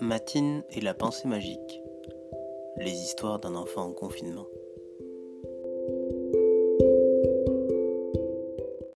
Matine et la pensée magique. Les histoires d'un enfant en confinement.